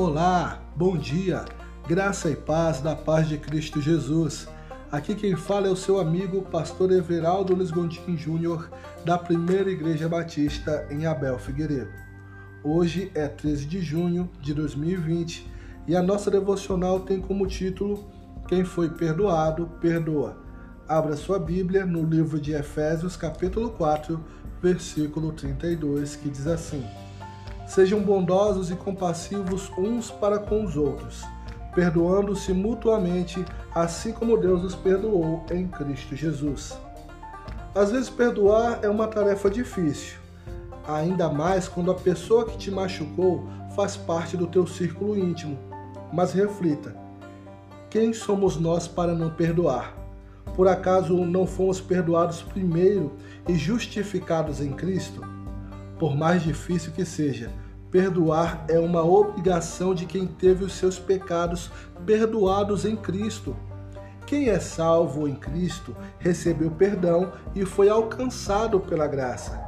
Olá, bom dia, graça e paz da paz de Cristo Jesus. Aqui quem fala é o seu amigo, pastor Everaldo Luiz Gondim Júnior, da Primeira Igreja Batista em Abel Figueiredo. Hoje é 13 de junho de 2020 e a nossa devocional tem como título Quem foi perdoado, perdoa. Abra sua Bíblia no livro de Efésios, capítulo 4, versículo 32, que diz assim: Sejam bondosos e compassivos uns para com os outros, perdoando-se mutuamente, assim como Deus os perdoou em Cristo Jesus. Às vezes, perdoar é uma tarefa difícil, ainda mais quando a pessoa que te machucou faz parte do teu círculo íntimo. Mas reflita: quem somos nós para não perdoar? Por acaso não fomos perdoados primeiro e justificados em Cristo? Por mais difícil que seja, perdoar é uma obrigação de quem teve os seus pecados perdoados em Cristo. Quem é salvo em Cristo recebeu perdão e foi alcançado pela graça.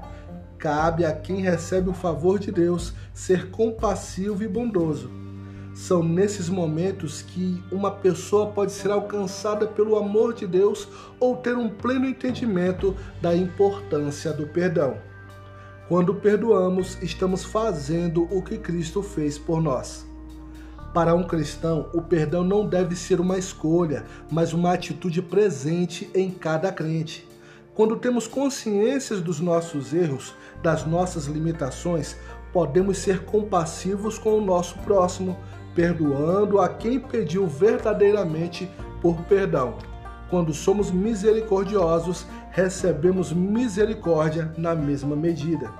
Cabe a quem recebe o favor de Deus ser compassivo e bondoso. São nesses momentos que uma pessoa pode ser alcançada pelo amor de Deus ou ter um pleno entendimento da importância do perdão. Quando perdoamos, estamos fazendo o que Cristo fez por nós. Para um cristão, o perdão não deve ser uma escolha, mas uma atitude presente em cada crente. Quando temos consciência dos nossos erros, das nossas limitações, podemos ser compassivos com o nosso próximo, perdoando a quem pediu verdadeiramente por perdão. Quando somos misericordiosos, recebemos misericórdia na mesma medida.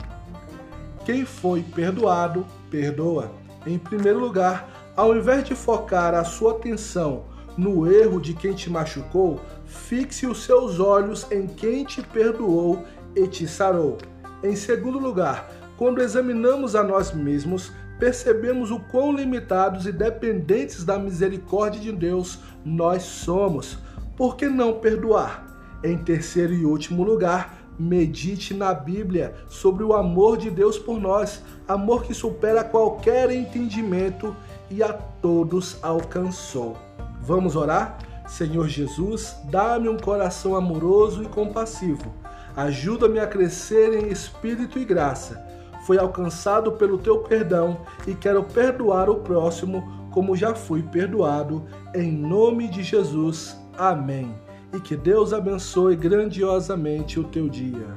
Quem foi perdoado, perdoa. Em primeiro lugar, ao invés de focar a sua atenção no erro de quem te machucou, fixe os seus olhos em quem te perdoou e te sarou. Em segundo lugar, quando examinamos a nós mesmos, percebemos o quão limitados e dependentes da misericórdia de Deus nós somos por que não perdoar? Em terceiro e último lugar, medite na Bíblia sobre o amor de Deus por nós, amor que supera qualquer entendimento e a todos alcançou. Vamos orar? Senhor Jesus, dá-me um coração amoroso e compassivo. Ajuda-me a crescer em espírito e graça. Fui alcançado pelo teu perdão e quero perdoar o próximo como já fui perdoado. Em nome de Jesus. Amém. E que Deus abençoe grandiosamente o teu dia.